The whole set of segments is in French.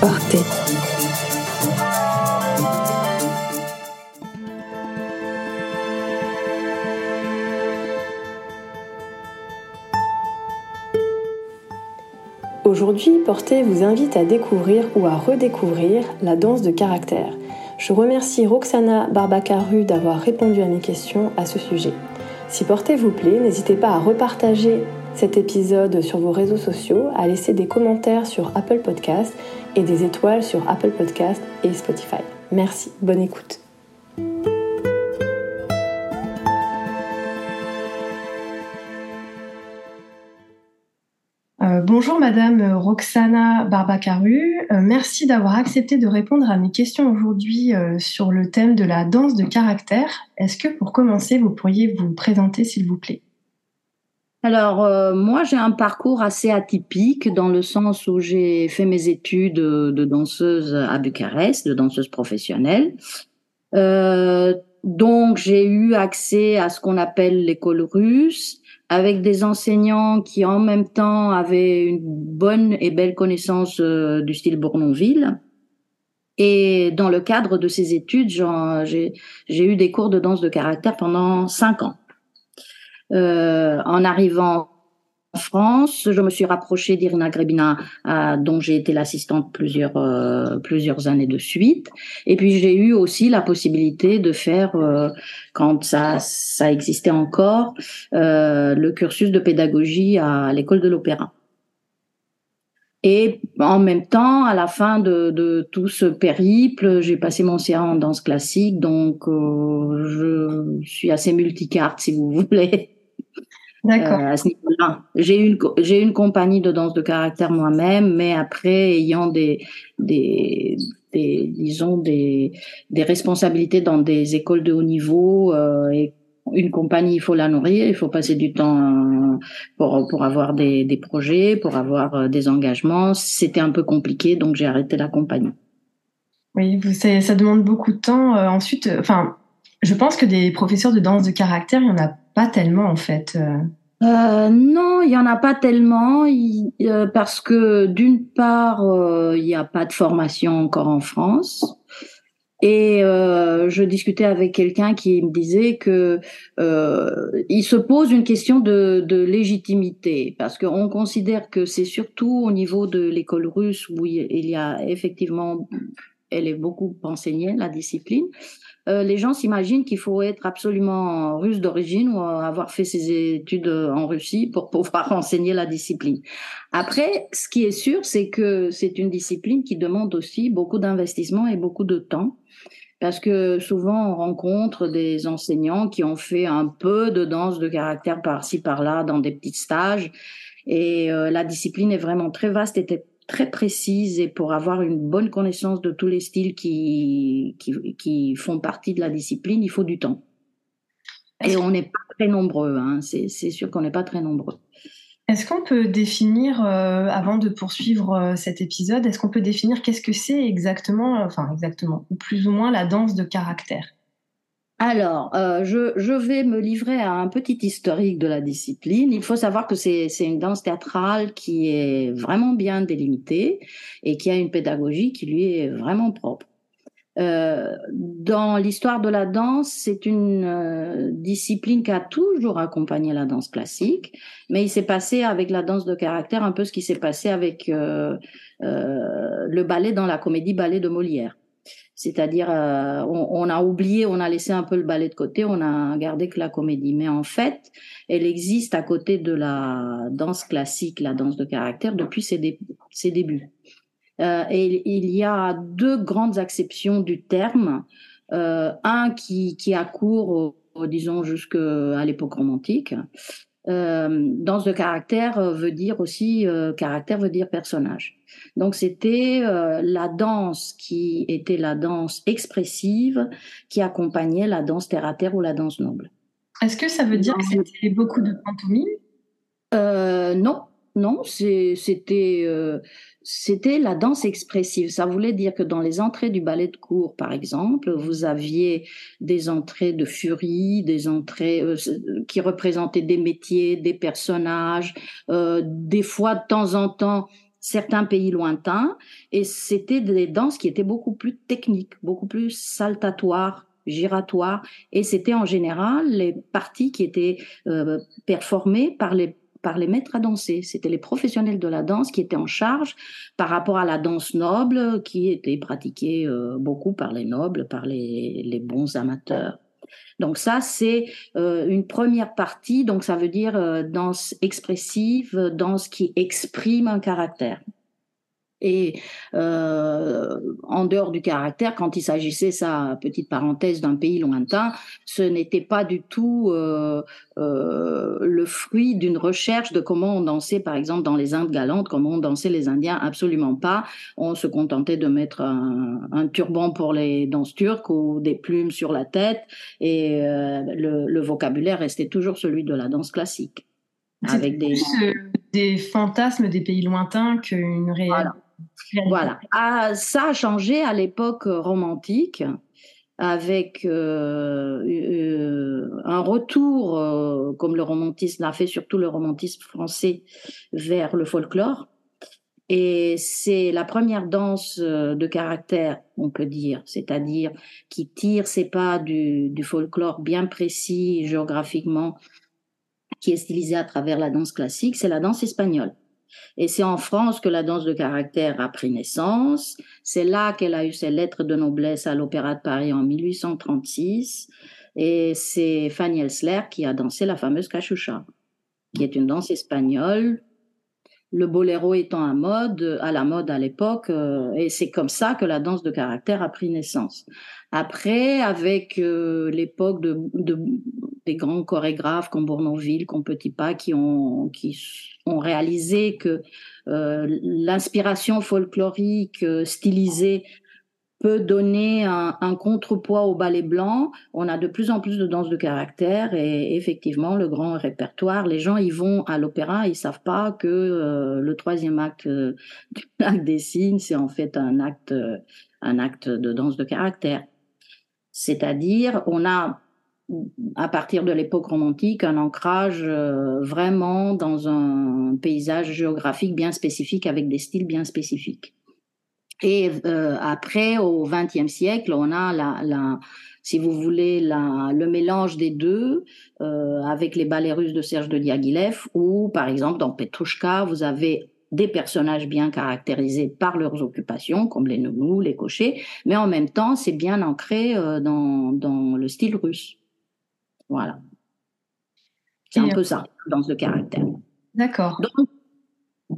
Portez. Aujourd'hui, Portez vous invite à découvrir ou à redécouvrir la danse de caractère. Je remercie Roxana Barbacaru d'avoir répondu à mes questions à ce sujet. Si Portez vous plaît, n'hésitez pas à repartager cet épisode sur vos réseaux sociaux, à laisser des commentaires sur Apple Podcast et des étoiles sur Apple Podcast et Spotify. Merci, bonne écoute. Euh, bonjour Madame Roxana Barbacaru, euh, merci d'avoir accepté de répondre à mes questions aujourd'hui euh, sur le thème de la danse de caractère. Est-ce que pour commencer, vous pourriez vous présenter s'il vous plaît? Alors, moi, j'ai un parcours assez atypique dans le sens où j'ai fait mes études de danseuse à Bucarest, de danseuse professionnelle. donc, j'ai eu accès à ce qu'on appelle l'école russe avec des enseignants qui en même temps avaient une bonne et belle connaissance euh, du style Bournonville. Et dans le cadre de ces études, j'ai eu des cours de danse de caractère pendant cinq ans. Euh, en arrivant en France. Je me suis rapprochée d'Irina Grebina, euh, dont j'ai été l'assistante plusieurs euh, plusieurs années de suite. Et puis j'ai eu aussi la possibilité de faire, euh, quand ça ça existait encore, le cursus de pédagogie à l'école de l'opéra. Et en même temps, à la fin de, de tout ce périple, j'ai passé mon CA en danse classique, donc je suis assez multicarte, si vous voulez. D'accord. Euh, à ce niveau-là. J'ai une j'ai une compagnie de danse de caractère moi-même, mais après ayant des des des disons des des responsabilités dans des écoles de haut niveau euh, et une compagnie, il faut la nourrir, il faut passer du temps euh, pour pour avoir des des projets, pour avoir des engagements. C'était un peu compliqué, donc j'ai arrêté la compagnie. Oui, ça demande beaucoup de temps. ensuite, enfin, je pense que des professeurs de danse de caractère, il y en a pas tellement en fait. Euh. Euh, non, il y en a pas tellement euh, parce que d'une part, il n'y a pas de formation encore en France. Et je discutais avec quelqu'un qui me disait que il se pose une question de, de légitimité parce qu'on considère que c'est surtout au niveau de l'école russe où il y a effectivement, elle est beaucoup enseignée la discipline, euh, les gens s'imaginent qu'il faut être absolument russe d'origine ou avoir fait ses études en Russie pour pouvoir enseigner la discipline. Après, ce qui est sûr, c'est que c'est une discipline qui demande aussi beaucoup d'investissement et beaucoup de temps. Parce que souvent, on rencontre des enseignants qui ont fait un peu de danse de caractère par-ci, par-là, dans des petits stages. Et euh, la discipline est vraiment très vaste et très précise et pour avoir une bonne connaissance de tous les styles qui, qui, font partie de la discipline, il faut du temps. Et on n'est pas très nombreux, hein. c'est sûr qu'on n'est pas très nombreux. Est-ce qu'on peut définir, euh, avant de poursuivre euh, cet épisode, est-ce qu'on peut définir qu'est-ce que c'est exactement, enfin exactement, ou plus ou moins la danse de caractère? Alors, euh, je, je, vais me livrer à un petit historique de la discipline. Il faut savoir que c'est une danse théâtrale qui est vraiment bien délimitée et qui a une pédagogie qui lui est vraiment propre. Euh, dans l'histoire de la danse, c'est une euh, discipline qui a toujours accompagné la danse classique, mais il s'est passé avec la danse de caractère un peu ce qui s'est passé avec euh, euh, le ballet dans la comédie ballet de Molière. C'est-à-dire, euh, on, a oublié, on a laissé un peu le ballet de côté, on a gardé que la comédie. Mais en fait, elle existe à côté de la danse classique, la danse de caractère, depuis ses, débuts. Euh, et il y a deux grandes acceptions du terme. Euh, un qui, accourt, disons, jusqu'à l'époque romantique, danse de caractère veut dire aussi caractère veut dire personnage. Donc c'était la danse qui était la danse expressive qui accompagnait la danse terre à terre ou la danse noble. Est-ce que ça veut dire que c'était beaucoup de pantomime? Non, non, c'était c'était la danse expressive. Ça voulait dire que dans les entrées du ballet de cour, par exemple, vous aviez des entrées de furie, des entrées euh, qui représentaient des métiers, des personnages, euh, des fois de temps en temps certains pays lointains, et c'était des danses qui étaient beaucoup plus techniques, beaucoup plus saltatoires, giratoires, et c'était en général les parties qui étaient euh, performées par les par les maîtres à danser. C'était les professionnels de la danse qui étaient en charge par rapport à la danse noble qui était pratiquée euh, beaucoup par les nobles, par les, les bons amateurs. Donc ça, c'est euh, une première partie, donc ça veut dire euh, danse expressive, danse qui exprime un caractère. Et euh, en dehors du caractère, quand il s'agissait, sa petite parenthèse, d'un pays lointain, ce n'était pas du tout euh, euh, le fruit d'une recherche de comment on dansait, par exemple, dans les Indes galantes, comment on dansait les Indiens, absolument pas. On se contentait de mettre un, un turban pour les danses turques ou des plumes sur la tête, et le, le vocabulaire restait toujours celui de la danse classique. Avec des... Euh, des fantasmes des pays lointains qu'une réelle voilà. Voilà. Ah, ça a changé à l'époque romantique avec euh, euh, un retour, euh, comme le romantisme l'a fait, surtout le romantisme français, vers le folklore. Et c'est la première danse de caractère, on peut dire, c'est-à-dire qui tire ses pas du, du folklore bien précis géographiquement, qui est stylisé à travers la danse classique, c'est la danse espagnole. Et c'est en France que la danse de caractère a pris naissance. C'est là qu'elle a eu ses lettres de noblesse à l'Opéra de Paris en 1836. Et c'est Fanny Elsler qui a dansé la fameuse cachucha, qui est une danse espagnole. Le boléro étant à la mode à l'époque, euh, et c'est comme ça que la danse de caractère a pris naissance. Après, avec euh, l'époque de, des grands chorégraphes comme Bournonville, comme Petit Pas, qui ont, qui ont réalisé que euh, l'inspiration folklorique euh, stylisée peut donner un, un, contrepoids au ballet blanc. On a de plus en plus de danse de caractère et effectivement le grand répertoire. Les gens y vont à l'opéra, ils savent pas que euh, le troisième acte du acte des signes, c'est en fait un acte, un acte de danse de caractère. C'est-à-dire, on a à partir de l'époque romantique, un ancrage euh, vraiment dans un paysage géographique bien spécifique avec des styles bien spécifiques. Et euh, après, au XXe siècle, on a la, la, si vous voulez, la, le mélange des deux euh, avec les ballets russes de Serge de Diaghilev, ou par exemple dans Petrushka, vous avez des personnages bien caractérisés par leurs occupations, comme les nounous, les cochers, mais en même temps, c'est bien ancré dans le style russe. Voilà. C'est un peu ça, dans ce caractère. D'accord. Donc,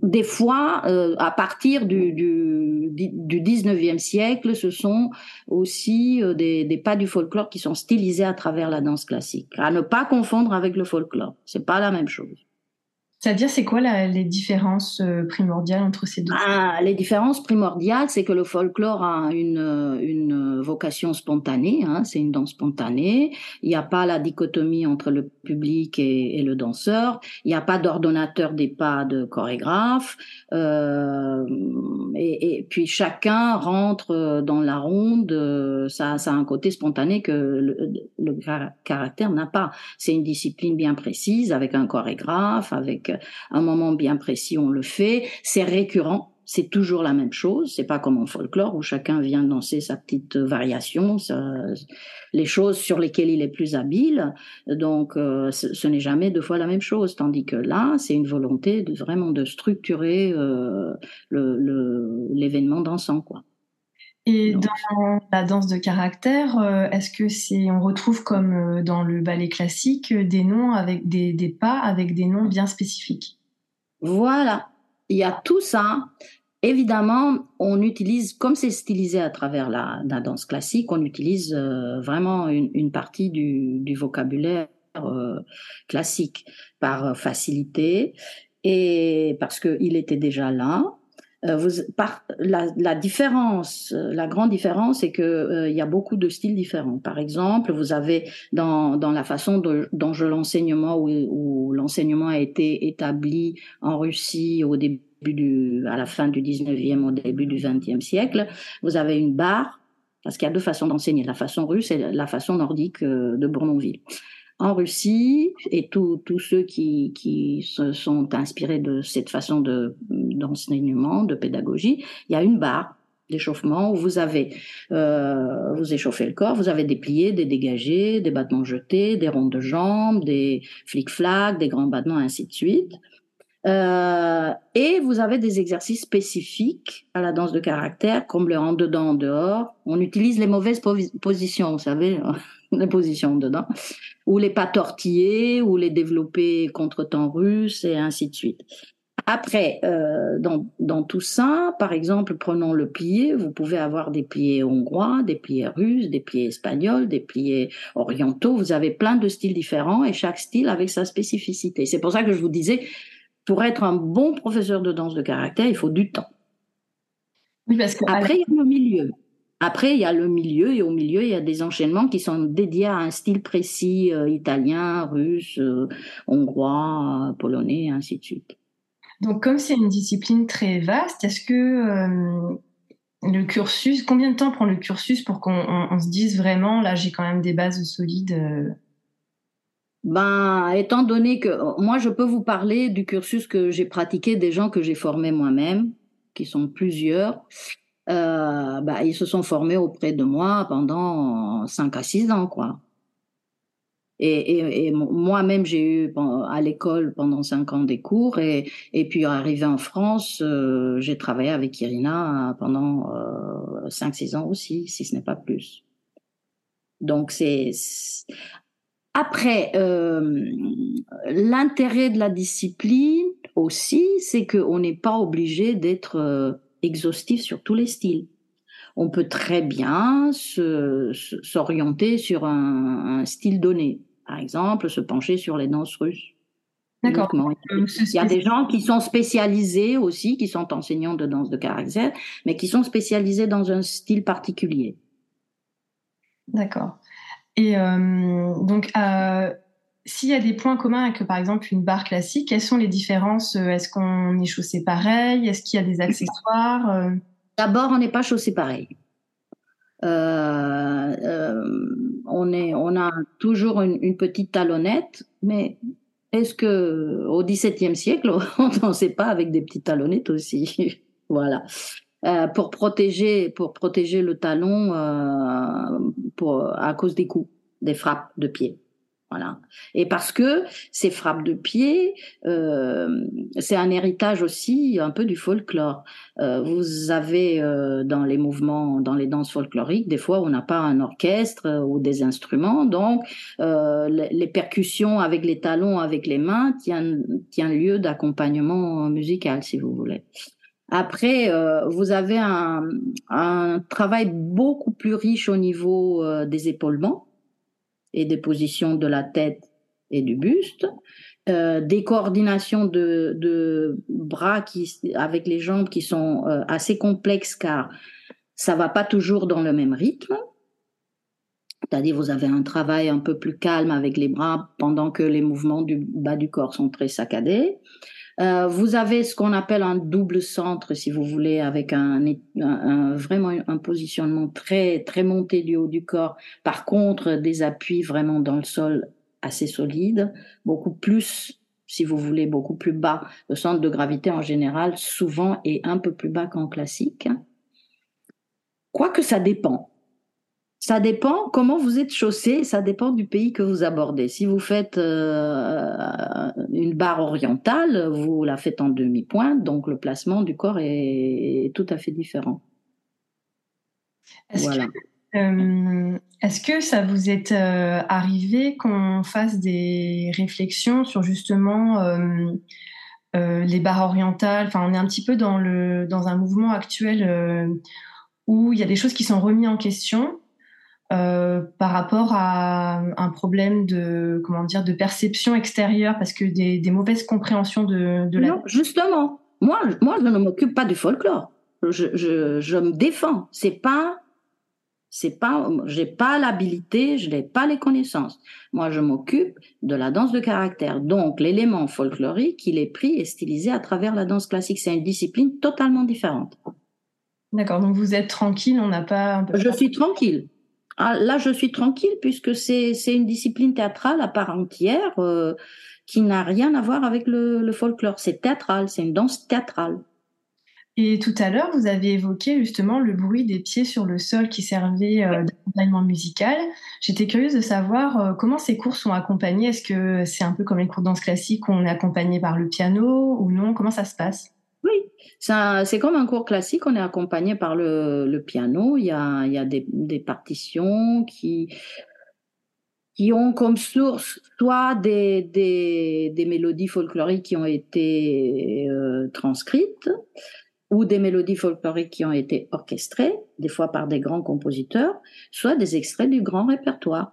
des fois, euh, à partir du, du, du 19e siècle, ce sont aussi euh, des, des, pas du folklore qui sont stylisés à travers la danse classique. À ne pas confondre avec le folklore. C'est pas la même chose. C'est-à-dire, c'est quoi les différences euh, primordiales entre ces deux? Ah, Les différences primordiales, c'est que le folklore a une, une vocation spontanée, hein, c'est une danse spontanée. Il n'y a pas la dichotomie entre le public et, le danseur. Il n'y a pas d'ordonnateur des pas de chorégraphe. Euh, et, puis chacun rentre dans la ronde. Ça, a un côté spontané que le caractère n'a pas. C'est une discipline bien précise avec un chorégraphe, avec un moment bien précis, on le fait. C'est récurrent. C'est toujours la même chose. C'est pas comme en folklore où chacun vient danser sa petite variation, les choses sur lesquelles il est plus habile. Donc, euh, ce, n'est jamais deux fois la même chose. Tandis que là, c'est une volonté vraiment de structurer euh, l'événement le, dansant, quoi. Et dans la danse de caractère, euh, est-ce que c'est, on retrouve comme euh, dans le ballet classique des noms avec des, des pas avec des noms bien spécifiques? Voilà, il y a tout ça. Évidemment, on utilise, comme c'est stylisé à travers la, la, danse classique, on utilise euh, vraiment une, une, partie du, du vocabulaire euh, classique par facilité et parce qu'il était déjà là. Euh, vous, par, la, la, différence, euh, la grande différence, c'est que euh, il y a beaucoup de styles différents. Par exemple, vous avez dans, dans la façon de, dont je l'enseignement où, où l'enseignement a été établi en Russie au début du, à la fin du 19e, au début du 20e siècle, vous avez une barre parce qu'il y a deux façons d'enseigner, la façon russe et la façon nordique de Bournonville. En Russie et tous ceux qui, se sont inspirés de cette façon de d'enseignement, de pédagogie, il y a une barre d'échauffement où vous avez, euh, vous échauffez le corps, vous avez des pliés, des dégagés, des battements jetés, des rondes de jambes, des flics-flacs, des grands battements, ainsi de suite. Euh, et vous avez des exercices spécifiques à la danse de caractère, comme le en dedans, en dehors. On utilise les mauvaises positions, vous savez, les positions dedans, ou les pas tortillés, ou les développés contre temps russe, et ainsi de suite. Après, euh, dans, dans, tout ça, par exemple, prenons le plié, vous pouvez avoir des pliés hongrois, des pliés russes, des pliés espagnols, des pliés orientaux, vous avez plein de styles différents et chaque style avec sa spécificité. C'est pour ça que je vous disais, pour être un bon professeur de danse de caractère, il faut du temps. Oui, parce que Après, il y a le milieu. Après, il y a le milieu et au milieu, il y a des enchaînements qui sont dédiés à un style précis, euh, italien, russe, euh, hongrois, polonais, ainsi de suite. Donc, comme c'est une discipline très vaste, est-ce que euh, le cursus, combien de temps prend le cursus pour qu'on se dise vraiment, là, j'ai quand même des bases solides ben, étant donné que moi, je peux vous parler du cursus que j'ai pratiqué des gens que j'ai formés moi-même, qui sont plusieurs. Euh, ben, ils se sont formés auprès de moi pendant 5 à 6 ans, quoi. Et, moi-même, j'ai eu à l'école pendant 5 ans des cours, et, puis arrivé en France, euh, j'ai travaillé avec Irina pendant euh, 5-6 ans aussi, si ce n'est pas plus. Donc c'est après, l'intérêt de la discipline aussi, c'est qu'on n'est pas obligé d'être exhaustif sur tous les styles. On peut très bien s'orienter sur un, style donné. Par exemple, se pencher sur les danses russes. D'accord. Il y a des gens qui sont spécialisés aussi, qui sont enseignants de danse de caractère, mais qui sont spécialisés dans un style particulier. D'accord. Et euh, donc, euh, s'il y a des points communs avec, par exemple, une barre classique, quelles sont les différences Est-ce qu'on est chaussé pareil Est-ce qu'il y a des accessoires euh? D'abord, on n'est pas chaussé pareil. Euh, euh, on, est, on a toujours une, petite talonnette, mais est-ce que au XVIIe siècle, on ne dansait pas avec des petites talonnettes aussi? Voilà. Euh, pour protéger pour protéger le talon euh, à cause des coups, des frappes de pied. Et parce que ces frappes de pied, euh, c'est un héritage aussi un peu du folklore. Euh, vous avez euh, dans les mouvements, dans les danses folkloriques, des fois on n'a pas un orchestre ou des instruments, donc les, percussions avec les talons, avec les mains, tiennent, lieu d'accompagnement musical, si vous voulez. Après, vous avez un, travail beaucoup plus riche au niveau des épaulements et des positions de la tête et du buste, euh, des coordinations de, bras qui, avec les jambes qui sont euh, assez complexes car ça va pas toujours dans le même rythme. C'est-à-dire vous avez un travail un peu plus calme avec les bras pendant que les mouvements du bas du corps sont très saccadés. Euh, vous avez ce qu'on appelle un double centre, si vous voulez, avec un, un, vraiment un positionnement très très monté du haut du corps. Par contre, des appuis vraiment dans le sol assez solides, beaucoup plus, si vous voulez, beaucoup plus bas. Le centre de gravité en général, souvent, est un peu plus bas qu'en classique. Quoique ça dépend. Ça dépend comment vous êtes chaussé, ça dépend du pays que vous abordez. Si vous faites euh, une barre orientale, vous la faites en demi-pointe, donc le placement du corps est, tout à fait différent. Est-ce voilà. que, euh, que ça vous est euh, arrivé qu'on fasse des réflexions sur justement les barres orientales? Enfin, on est un petit peu dans, le, dans un mouvement actuel où il y a des choses qui sont remises en question euh, par rapport à un problème de comment dire de perception extérieure parce que des, mauvaises compréhensions de, de la non justement. Moi moi je ne m'occupe pas du folklore. Je, je, je me défends. C'est pas c'est pas j'ai pas l'habilité je n'ai pas les connaissances. Moi je m'occupe de la danse de caractère. Donc l'élément folklorique il est pris et stylisé à travers la danse classique. C'est une discipline totalement différente. D'accord, donc vous êtes tranquille, on n'a pas. Je suis tranquille ah, Là, je suis tranquille puisque c'est une discipline théâtrale à part entière euh, qui n'a rien à voir avec le, le folklore. C'est théâtral, c'est une danse théâtrale. Et tout à l'heure, vous avez évoqué justement le bruit des pieds sur le sol qui servait euh, d'accompagnement musical. J'étais curieuse de savoir euh, comment ces cours sont accompagnés. Est-ce que c'est un peu comme les cours de danse classique où on est accompagné par le piano ou non? Comment ça se passe? Oui, c'est comme un cours classique, on est accompagné par le, piano. Il y a, des, partitions qui, ont comme source soit des mélodies folkloriques qui ont été euh, transcrites, ou des mélodies folkloriques qui ont été orchestrées, des fois par des grands compositeurs, soit des extraits du grand répertoire.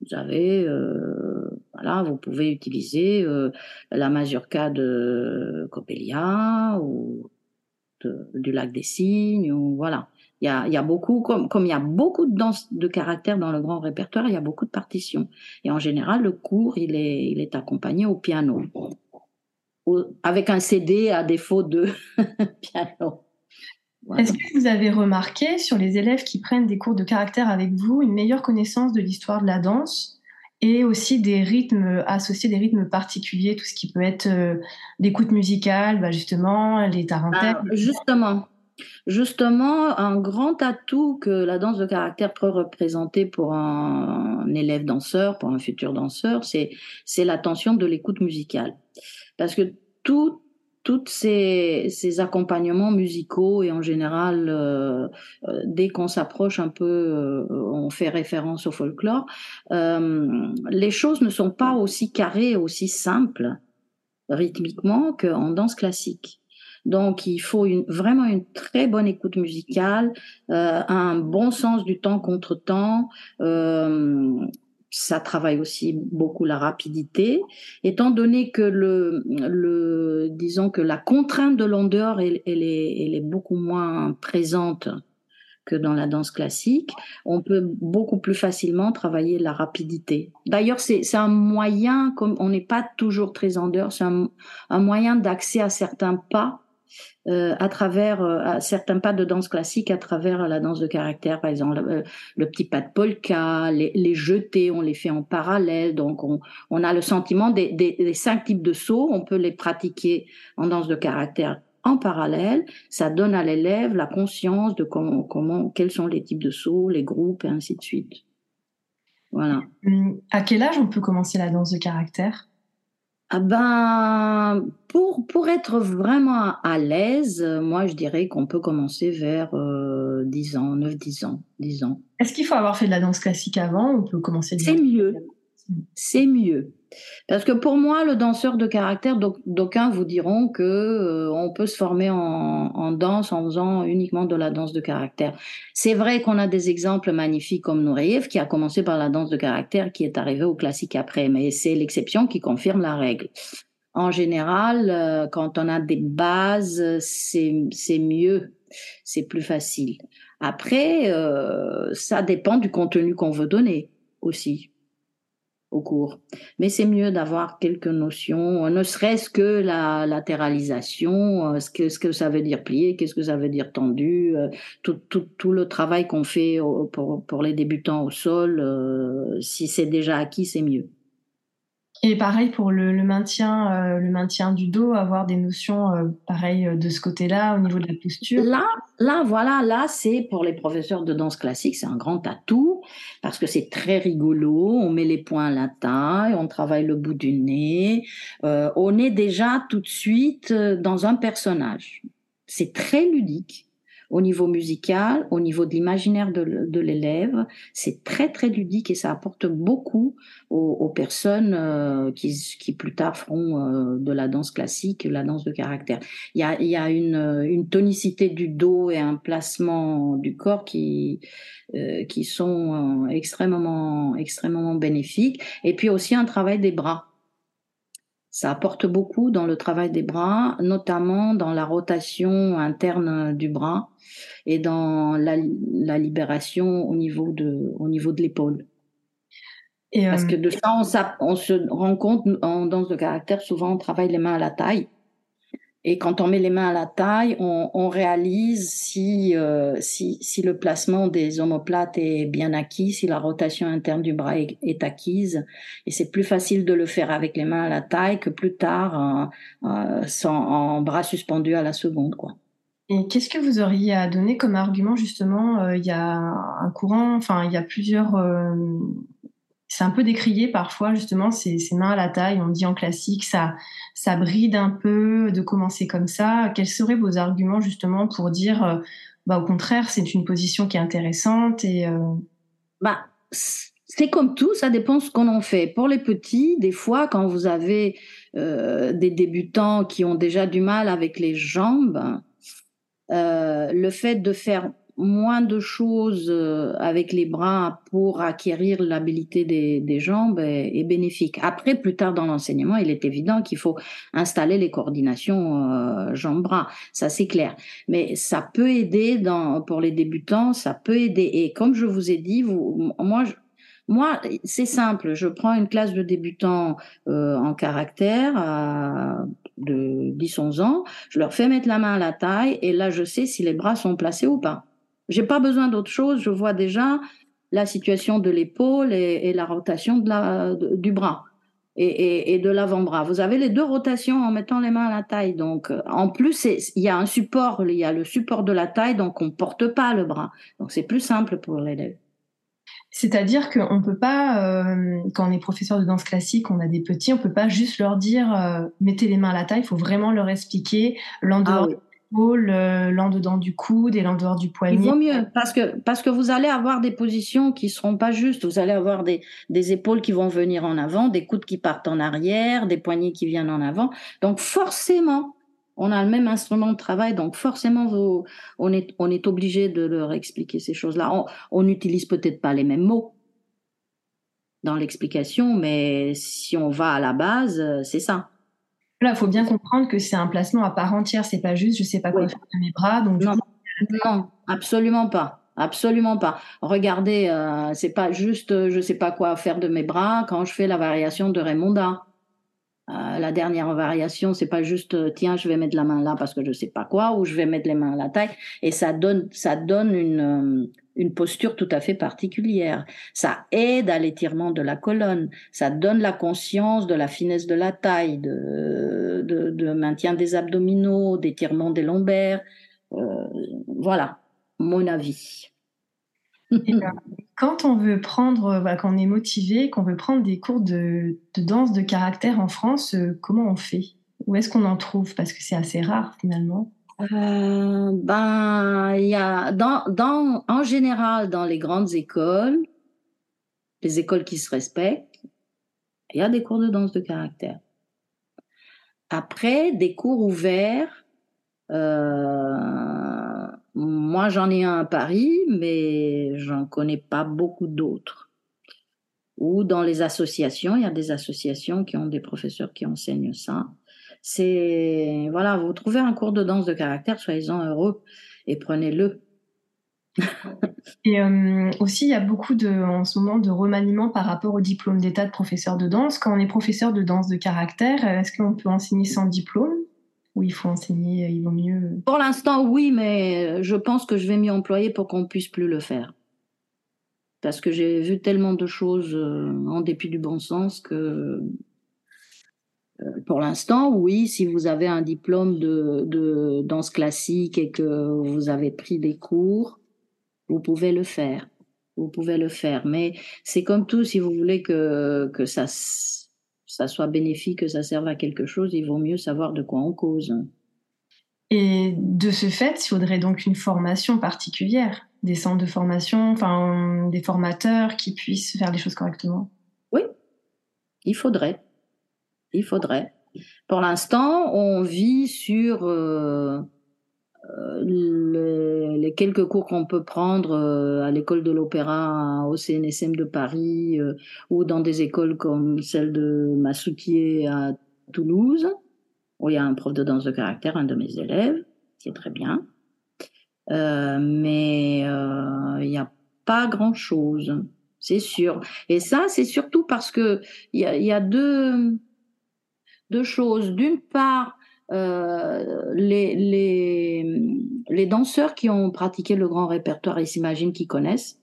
Vous avez, euh, voilà, vous pouvez utiliser euh, la mazurka de Coppelia ou du lac des Cygnes, voilà. Il y a, beaucoup, comme, il y a beaucoup de danses de caractère dans le grand répertoire, il y a beaucoup de partitions. Et en général, le cours, il est accompagné au piano avec un CD à défaut de piano. Est-ce que vous avez remarqué sur les élèves qui prennent des cours de caractère avec vous une meilleure connaissance de l'histoire de la danse? Et aussi des rythmes associés, des rythmes particuliers, tout ce qui peut être euh, l'écoute musicale, bah justement, les tarentelles ah, Justement, Justement, un grand atout que la danse de caractère peut représenter pour un élève danseur, pour un futur danseur, c'est l'attention de l'écoute musicale. Parce que tout, toutes ces, ces, accompagnements musicaux et en général, euh, euh, dès qu'on s'approche un peu, euh, on fait référence au folklore, les choses ne sont pas aussi carrées, aussi simples rythmiquement qu'en danse classique. Donc, il faut vraiment une très bonne écoute musicale, un bon sens du temps contre temps, ça travaille aussi beaucoup la rapidité, étant donné que le, disons que la contrainte de longueur, elle, est, elle est beaucoup moins présente que dans la danse classique, on peut beaucoup plus facilement travailler la rapidité. D'ailleurs, c'est un moyen, comme on n'est pas toujours très en dehors, c'est un, un moyen d'accès à certains pas à travers euh, certains pas de danse classique, à travers la danse de caractère, par exemple euh, le petit pas de polka, les, jetés, on les fait en parallèle, donc on, a le sentiment des, des, des, cinq types de sauts, on peut les pratiquer en danse de caractère en parallèle, ça donne à l'élève la conscience de comment, comment, quels sont les types de sauts, les groupes et ainsi de suite. Voilà. Hum, à quel âge on peut commencer la danse de caractère? Ah ben, pour, pour être vraiment à l'aise, moi je dirais qu'on peut commencer vers euh, 10 ans, 9-10 ans, 10 ans. Est-ce qu'il faut avoir fait de la danse classique avant ou on peut commencer C'est mieux. C'est mieux. Parce que pour moi, le danseur de caractère, d'aucuns vous diront que euh, on peut se former en, danse en faisant uniquement de la danse de caractère. C'est vrai qu'on a des exemples magnifiques comme Nureyev qui a commencé par la danse de caractère, qui est arrivé au classique après, mais c'est l'exception qui confirme la règle. En général, euh, quand on a des bases, c'est mieux, c'est plus facile. Après, euh, ça dépend du contenu qu'on veut donner aussi au cours. Mais c'est mieux d'avoir quelques notions, ne serait-ce que la latéralisation, euh, ce que, ce que ça veut dire plier, qu'est-ce que ça veut dire tendu, euh, tout, tout, tout le travail qu'on fait pour, pour les débutants au sol, euh, si c'est déjà acquis, c'est mieux. Et pareil pour le, maintien, euh, le maintien du dos, avoir des notions euh, pareilles euh, de ce côté-là au niveau de la posture. Là, là, voilà, là, c'est pour les professeurs de danse classique, c'est un grand atout parce que c'est très rigolo. On met les points à la taille, on travaille le bout du nez. on est déjà tout de suite dans un personnage. C'est très ludique au niveau musical, au niveau de l'imaginaire de, l'élève. C'est très très ludique et ça apporte beaucoup aux, personnes euh, qui, plus tard feront euh, de la danse classique, la danse de caractère. Il y a, une, tonicité du dos et un placement du corps qui euh, qui sont extrêmement extrêmement bénéfiques. Et puis aussi un travail des bras ça apporte beaucoup dans le travail des bras, notamment dans la rotation interne du bras et dans la, libération au niveau de, au niveau de l'épaule. Parce euh, que de ça, on, on, se rend compte en danse de caractère, souvent on travaille les mains à la taille. Et quand on met les mains à la taille, on, réalise si, euh, si, si, le placement des omoplates est bien acquis, si la rotation interne du bras est, acquise. Et c'est plus facile de le faire avec les mains à la taille que plus tard euh, sans, en bras suspendus à la seconde. Quoi. Et qu'est-ce que vous auriez à donner comme argument justement euh, Il y a un courant, enfin il y a plusieurs c'est un peu décrié parfois justement ces, mains à la taille. On dit en classique, ça, ça bride un peu de commencer comme ça. Quels seraient vos arguments justement pour dire, euh, bah au contraire, c'est une position qui est intéressante et euh, bah c'est comme tout, ça dépend ce qu'on en fait. Pour les petits, des fois, quand vous avez euh, des débutants qui ont déjà du mal avec les jambes, le fait de faire moins de choses euh, avec les bras pour acquérir l'habilité des, des, jambes est, bénéfique. Après, plus tard dans l'enseignement, il est évident qu'il faut installer les coordinations euh, jambes-bras. Ça, c'est clair. Mais ça peut aider dans, pour les débutants, ça peut aider. Et comme je vous ai dit, vous, moi, moi, c'est simple. Je prends une classe de débutants euh, en caractère de 10-11 ans. Je leur fais mettre la main à la taille et là, je sais si les bras sont placés ou pas. J'ai pas besoin d'autre chose. Je vois déjà la situation de l'épaule et, la rotation de la, du bras et, et de l'avant-bras. Vous avez les deux rotations en mettant les mains à la taille. Donc, euh, en plus, il y a un support, il y a le support de la taille, donc on porte pas le bras. Donc, c'est plus simple pour l'élève. C'est-à-dire qu'on ne peut pas, euh, quand on est professeur de danse classique, on a des petits, on peut pas juste leur dire euh, mettez les mains à la taille. Il faut vraiment leur expliquer l'endroit ah l'en dedans du coude et l'en dehors du poignet. Il vaut mieux parce que parce que vous allez avoir des positions qui seront pas justes. Vous allez avoir des des épaules qui vont venir en avant, des coudes qui partent en arrière, des poignets qui viennent en avant. Donc forcément, on a le même instrument de travail, donc forcément, vous, on est on est obligé de leur expliquer ces choses-là. On n'utilise peut-être pas les mêmes mots dans l'explication, mais si on va à la base, c'est ça. Il faut bien comprendre que c'est un placement à part entière. C'est pas juste, je sais pas quoi faire de mes bras. Donc non, non, absolument pas. Absolument pas. Regardez, euh, c'est pas juste, euh, je sais pas quoi faire de mes bras quand je fais la variation de Raymonda. Euh, la dernière variation, c'est pas juste euh, tiens, je vais mettre la main là parce que je sais pas quoi, ou je vais mettre les mains à la taille, et ça donne, ça donne une, une posture tout à fait particulière. Ça aide à l'étirement de la colonne, ça donne la conscience de la finesse de la taille, de, maintien des abdominaux, d'étirement des lombaires. voilà, mon avis. quand on veut prendre, bah, quand on est motivé, qu'on veut prendre des cours de, danse de caractère en France, euh, comment on fait? Où est-ce qu'on en trouve? Parce que c'est assez rare finalement. Euh, ben, il y a dans, dans, en général dans les grandes écoles, les écoles qui se respectent, il y a des cours de danse de caractère. Après, des cours ouverts. Euh, moi, j'en ai un à Paris, mais j'en connais pas beaucoup d'autres. Ou dans les associations, il y a des associations qui ont des professeurs qui enseignent ça. C'est voilà, vous trouvez un cours de danse de caractère, soyez-en heureux et prenez-le. et euh, aussi, il y a beaucoup de, en ce moment de remaniement par rapport au diplôme d'état de professeur de danse. Quand on est professeur de danse de caractère, est-ce qu'on peut enseigner sans diplôme où il faut enseigner, il vaut mieux Pour l'instant, oui, mais je pense que je vais m'y employer pour qu'on puisse plus le faire. Parce que j'ai vu tellement de choses euh, en dépit du bon sens que euh, pour l'instant, oui, si vous avez un diplôme de, de danse classique et que vous avez pris des cours, vous pouvez le faire. Vous pouvez le faire. Mais c'est comme tout, si vous voulez que, que ça ça soit bénéfique, que ça serve à quelque chose, il vaut mieux savoir de quoi on cause. Et de ce fait, il faudrait donc une formation particulière, des centres de formation, enfin des formateurs qui puissent faire les choses correctement. Oui, il faudrait. Il faudrait. Pour l'instant, on vit sur euh, euh, les quelques cours qu'on peut prendre euh, à l'école de l'opéra au CNSM de Paris ou dans des écoles comme celle de Massoutier à Toulouse, où il y a un prof de danse de caractère, un de mes élèves, qui est très bien. mais il n'y a pas grand-chose, c'est sûr. Et ça, c'est surtout parce que il y a deux, deux choses. D'une part, euh, les, les, les danseurs qui ont pratiqué le grand répertoire, ils s'imaginent qu'ils connaissent.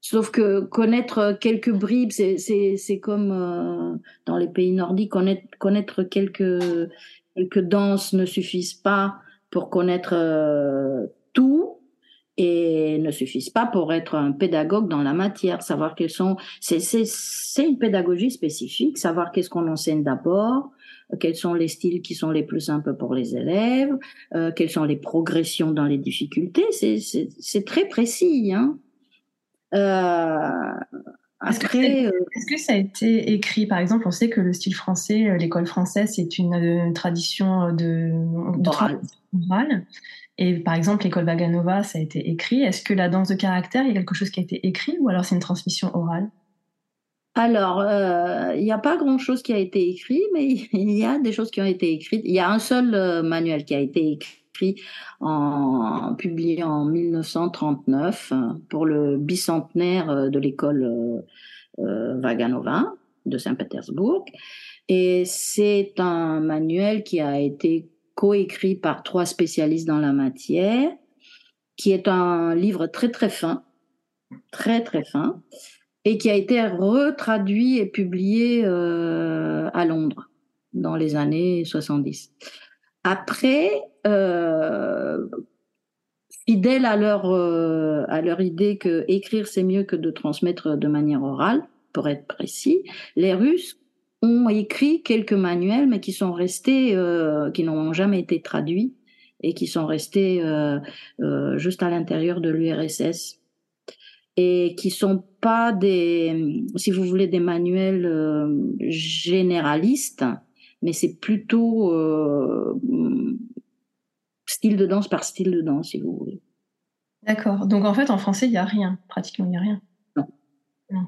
Sauf que connaître quelques bribes, c'est comme euh, dans les pays nordiques, connaître, connaître quelques, quelques danses ne suffisent pas pour connaître euh, tout et ne suffisent pas pour être un pédagogue dans la matière, savoir quels sont, c'est une pédagogie spécifique, savoir qu'est-ce qu'on enseigne d'abord, quels sont les styles qui sont les plus simples pour les élèves, euh, quelles sont les progressions dans les difficultés, c'est très précis. Hein. Euh, est-ce que, euh, est, que, ça a été écrit? Par exemple, on sait que le style français, euh, l'école française, c'est une, tradition de, de Et par exemple, l'école Vaganova, ça a été écrit. Est-ce que la danse de caractère, il y a quelque chose qui a été écrit ou alors c'est une transmission orale? Alors, il n'y a pas grand-chose qui a été écrit, mais il y a des choses qui ont été écrites. Il y a un seul manuel qui a été écrit publié en 1939 pour le bicentenaire euh, de l'école euh, euh, Vaganova de Saint-Pétersbourg. Et c'est un manuel qui a été coécrit par trois spécialistes dans la matière, qui est un livre très très fin, très très fin, et qui a été retraduit et publié à Londres dans les années 70. Après, euh, fidèles à leur, euh, à leur idée que écrire c'est mieux que de transmettre de manière orale, pour être précis, les Russes ont écrit quelques manuels, mais qui sont restés, euh, qui n'ont jamais été traduits et qui sont restés euh, euh, juste à l'intérieur de l'URSS et qui sont pas des, si vous voulez, des manuels généralistes, mais c'est plutôt style de danse par style de danse, si vous voulez. D'accord. Donc en fait, en français, il n'y a rien. Pratiquement, il n'y a rien. Non. non.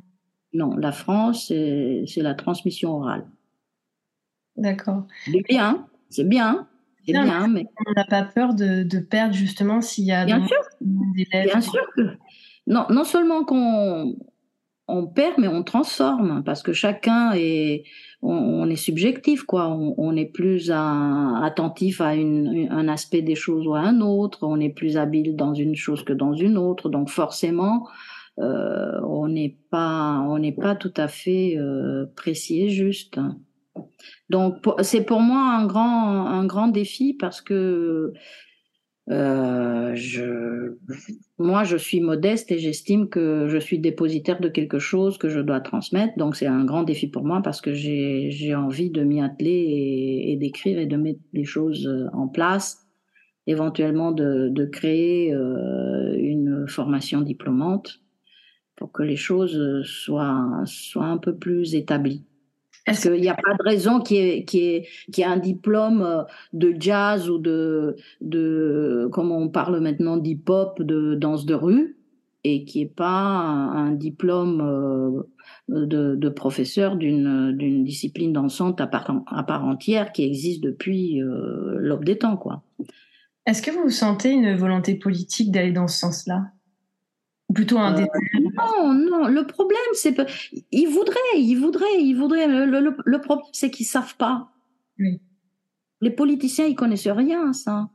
La France, c'est la transmission orale. D'accord. C'est bien, c'est bien. C'est bien, mais... On n'a pas peur de, perdre justement s'il y a bien sûr. des élèves. Bien sûr Non, non seulement qu'on on perd, mais on transforme parce que chacun est, on, est subjectif, quoi. On, est plus attentif à un aspect des choses ou à un autre. On est plus habile dans une chose que dans une autre. Donc forcément, euh, on n'est pas, on n'est pas tout à fait euh, précis et juste. Donc c'est pour moi un grand, un grand défi parce que euh, je, moi, je suis modeste et j'estime que je suis dépositaire de quelque chose que je dois transmettre. Donc, c'est un grand défi pour moi parce que j'ai envie de m'y atteler et, d'écrire et de mettre les choses en place, éventuellement de, de créer une formation diplômante pour que les choses soient, soient un peu plus établies. Parce qu'il n'y a pas de raison qu'il y, ait, qui un diplôme euh, de jazz ou de, de comme on parle maintenant d'hip-hop, de danse de rue, et qui n'y ait pas un, diplôme euh, de, de professeur d'une discipline dansante à part, à part entière qui existe depuis euh, l'aube des temps. quoi. Est-ce que vous sentez une volonté politique d'aller dans ce sens-là? Plutôt un euh, Non, non. Le problème, c'est que ils voudraient, ils voudraient, ils voudraient. Le, problème, c'est qu'ils savent pas. Les politiciens, ils connaissent rien, ça.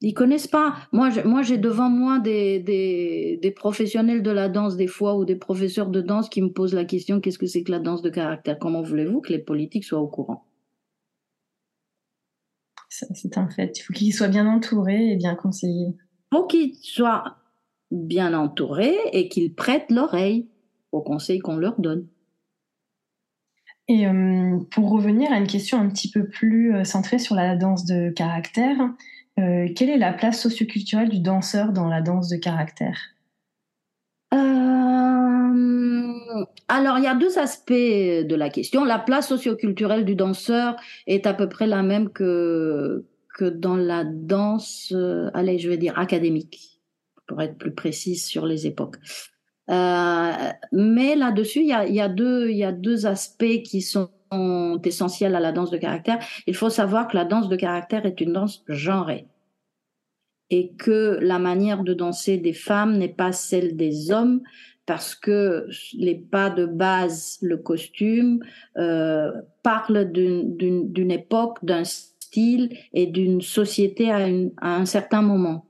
Ils connaissent pas. Moi, moi, j'ai devant moi des, des, des, professionnels de la danse des fois ou des professeurs de danse qui me posent la question qu'est-ce que c'est que la danse de caractère? Comment voulez-vous que les politiques soient au courant? C'est un fait. Il faut qu'ils soient bien entourés et bien conseillés. Il faut qu'ils soient bien entourés et qu'ils prêtent l'oreille aux conseils qu'on leur donne. Et euh, pour revenir à une question un petit peu plus euh, centrée sur la danse de caractère, euh, quelle est la place socioculturelle du danseur dans la danse de caractère? Alors, il y a deux aspects de la question. La place socioculturelle du danseur est à peu près la même que, que dans la danse, allez, je vais dire académique pour être plus précise sur les époques. Euh, mais là-dessus, il y a, deux, aspects qui sont essentiels à la danse de caractère. Il faut savoir que la danse de caractère est une danse genrée et que la manière de danser des femmes n'est pas celle des hommes parce que les pas de base, le costume, euh, parlent d'une époque, d'un style et d'une société à, un certain moment.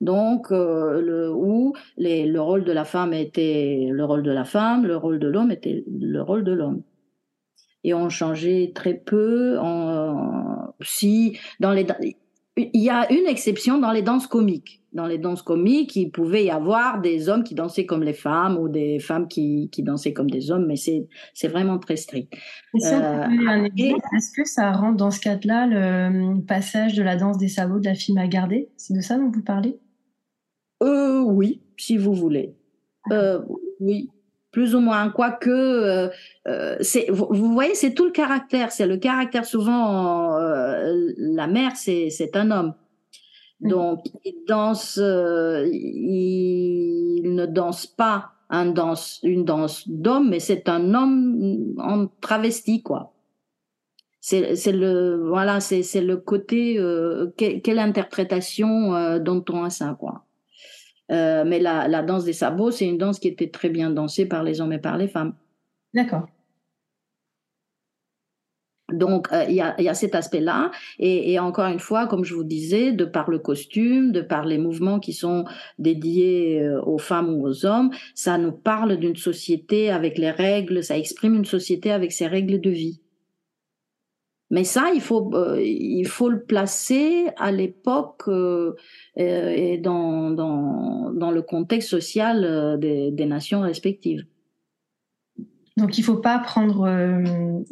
Donc, euh, le, où les, le rôle de la femme était le rôle de la femme, le rôle de l'homme était le rôle de l'homme. Et on changeait très peu. En, si dans les, il y a une exception dans les danses comiques. Dans les danses comiques, il pouvait y avoir des hommes qui dansaient comme les femmes ou des femmes qui, qui dansaient comme des hommes, mais c'est, vraiment très strict. Euh, est-ce que ça rentre dans ce cadre-là le passage de la danse des sabots de la fille à garder C'est de ça dont vous parlez? Euh, Oui, si vous voulez. Euh, oui, plus ou moins. Quoique, euh, euh, c'est, vous, voyez, c'est tout le caractère. C'est le caractère souvent. Euh, la mère, c'est, c'est un homme. Mm. Donc, il danse. Il ne danse pas un danse, une danse d'homme, mais c'est un homme en travesti, quoi. C'est, c'est le voilà, c'est, c'est le côté. quelle, quelle interprétation dont on a ça, quoi. Euh, mais la, la, danse des sabots, c'est une danse qui était très bien dansée par les hommes et par les femmes. D'accord. Donc, euh, il y, a, y, a, cet aspect-là. Et, et, encore une fois, comme je vous disais, de par le costume, de par les mouvements qui sont dédiés euh, aux femmes ou aux hommes, ça nous parle d'une société avec les règles, ça exprime une société avec ses règles de vie. Mais ça, il faut, euh, il faut le placer à l'époque euh, et dans, dans, dans, le contexte social euh, des, des, nations respectives. Donc il ne faut pas prendre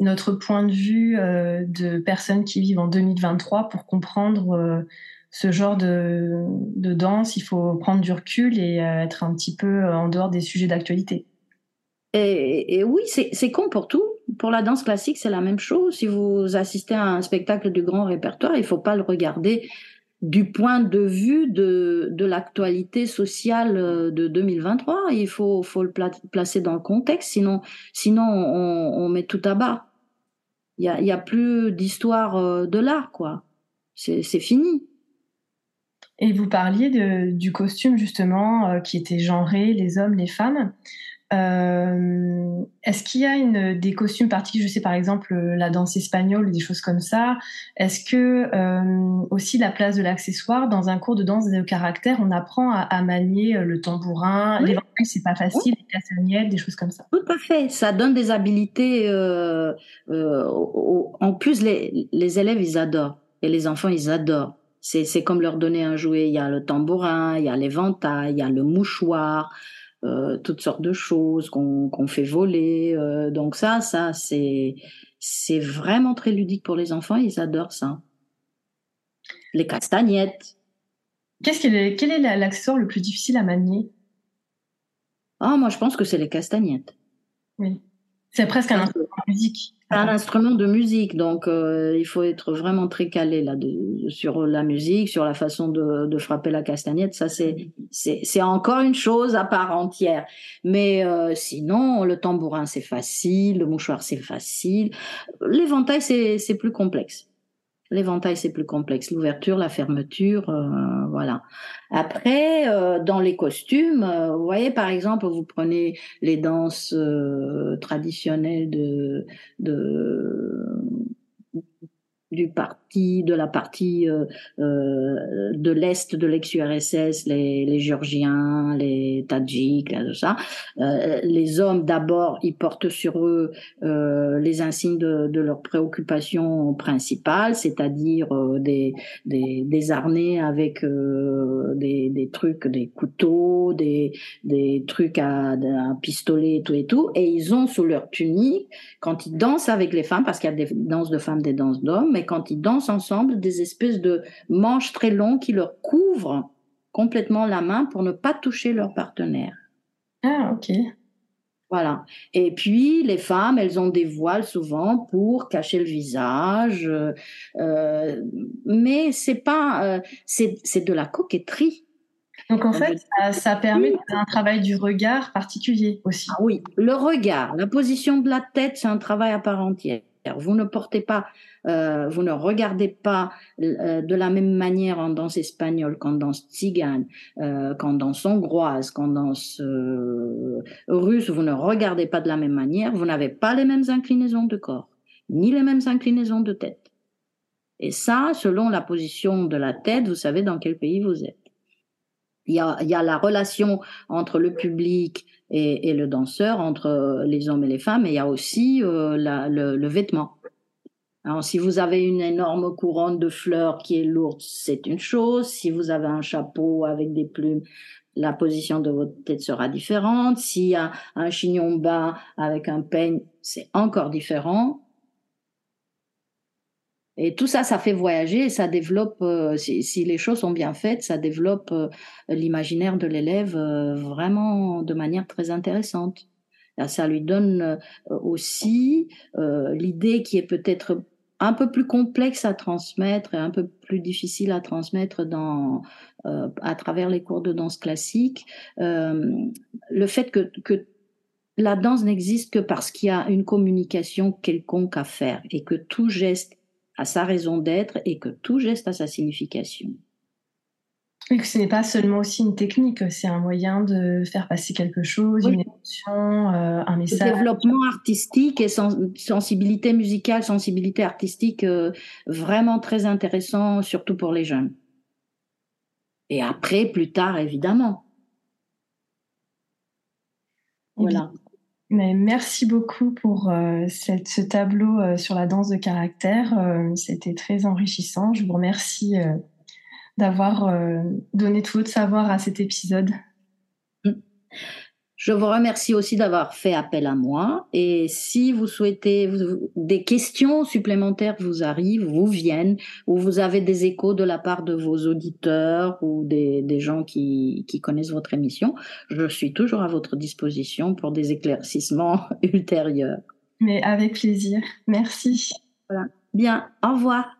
notre point de vue de personnes qui vivent en 2023 pour comprendre ce genre de, de, danse. Il faut prendre du recul et être un petit peu en dehors des sujets d'actualité. Et, et, oui, c'est con pour tout. Pour la danse classique, c'est la même chose. Si vous assistez à un spectacle du grand répertoire, il ne faut pas le regarder du point de vue de, de l'actualité sociale euh, de 2023. Il faut, faut le placer dans le contexte, sinon, sinon on, met tout à bas. Il y a, a plus d'histoire euh, de l'art, quoi. C'est fini. Et vous parliez du costume justement euh, qui était genré, les hommes, les femmes. Euh, est-ce qu'il y a une, des costumes particuliers Je sais par exemple euh, la danse espagnole, des choses comme ça. Est-ce que euh, aussi la place de l'accessoire dans un cours de danse de caractère, on apprend à, manier le tambourin, oui. les c'est pas facile, les castagnettes, des choses comme ça? Tout à fait, ça donne des habiletés. en plus, les, les élèves ils adorent et les enfants ils adorent. C'est comme leur donner un jouet. Il y a le tambourin, il y a l'éventail, il y a le mouchoir. Euh, toutes sortes de choses qu'on qu'on fait voler. Euh, donc ça, ça c'est c'est vraiment très ludique pour les enfants. Ils adorent ça. Les castagnettes. Qu'est-ce quel est, quel est l'accessoire le plus difficile à manier? Ah, moi je pense que c'est les castagnettes. Oui. C'est presque un instrument de musique. Un instrument de musique, donc euh, il faut être vraiment très calé là de, sur la musique, sur la façon de, de frapper la castagnette. Ça c'est c'est encore une chose à part entière. Mais euh, sinon, le tambourin c'est facile, le mouchoir c'est facile, l'éventail c'est c'est plus complexe. L'éventail, c'est plus complexe. L'ouverture, la fermeture, euh, voilà. Après, euh, dans les costumes, euh, vous voyez, par exemple, vous prenez les danses traditionnelles du de la partie euh, euh, de l'est de l'ex-URSS, les, les Géorgiens, les Tadjiks, tout ça. Euh, les hommes, d'abord, ils portent sur eux les insignes de, de leurs préoccupations principales, c'est-à-dire des, des, des avec des, des trucs, des couteaux, des, des trucs à, à pistolet et tout et tout. Et ils ont sous leur tunique, quand ils dansent avec les femmes, parce qu'il y a des danses de femmes, des danses d'hommes, mais quand ils dansent ensemble, des espèces de manches très longues qui leur couvrent complètement la main pour ne pas toucher leur partenaire. Ah, ok. Voilà. Et puis, les femmes, elles ont des voiles souvent pour cacher le visage. Euh, mais c'est pas, euh, c'est de la coquetterie. Donc en fait, ça, ça permet un travail du regard particulier aussi. Ah oui, le regard, la position de la tête, c'est un travail à part entière. Vous ne portez pas, euh, vous ne regardez pas euh, de la même manière en danse espagnole qu'en danse tzigane, euh, qu'en danse hongroise, qu'en danse russe. Vous ne regardez pas de la même manière. Vous n'avez pas les mêmes inclinaisons de corps, ni les mêmes inclinaisons de tête. Et ça, selon la position de la tête, vous savez dans quel pays vous êtes. Il y a, la relation entre le public et, le danseur, entre les hommes et les femmes, et il y a aussi euh, le, le, vêtement. Alors, si vous avez une énorme couronne de fleurs qui est lourde, c'est une chose. Si vous avez un chapeau avec des plumes, la position de votre tête sera différente. S'il y a un chignon bas avec un peigne, c'est encore différent. Et tout ça, ça fait voyager ça développe, euh, si, si, les choses sont bien faites, ça développe euh, l'imaginaire de l'élève euh, vraiment de manière très intéressante. Ça lui donne aussi l'idée qui est peut-être un peu plus complexe à transmettre et un peu plus difficile à transmettre dans, à travers les cours de danse classique. le fait que, que la danse n'existe que parce qu'il y a une communication quelconque à faire et que tout geste à sa raison d'être et que tout geste a sa signification. Et que ce n'est pas seulement aussi une technique, c'est un moyen de faire passer quelque chose, une émotion, euh, un message. Développement artistique et sensibilité musicale, sensibilité artistique, euh, vraiment très intéressant, surtout pour les jeunes. Et après, plus tard, évidemment. Voilà. Merci beaucoup pour euh, ce tableau euh, sur la danse de caractère. Euh, C'était très enrichissant. Je vous remercie d'avoir donné tout votre savoir à cet épisode. Je vous remercie aussi d'avoir fait appel à moi. Et si vous souhaitez, vous, des questions supplémentaires vous arrivent, vous viennent, ou vous avez des échos de la part de vos auditeurs ou des, des gens qui, qui connaissent votre émission, je suis toujours à votre disposition pour des éclaircissements ultérieurs. Mais avec plaisir. Merci. Voilà. Bien. Au revoir.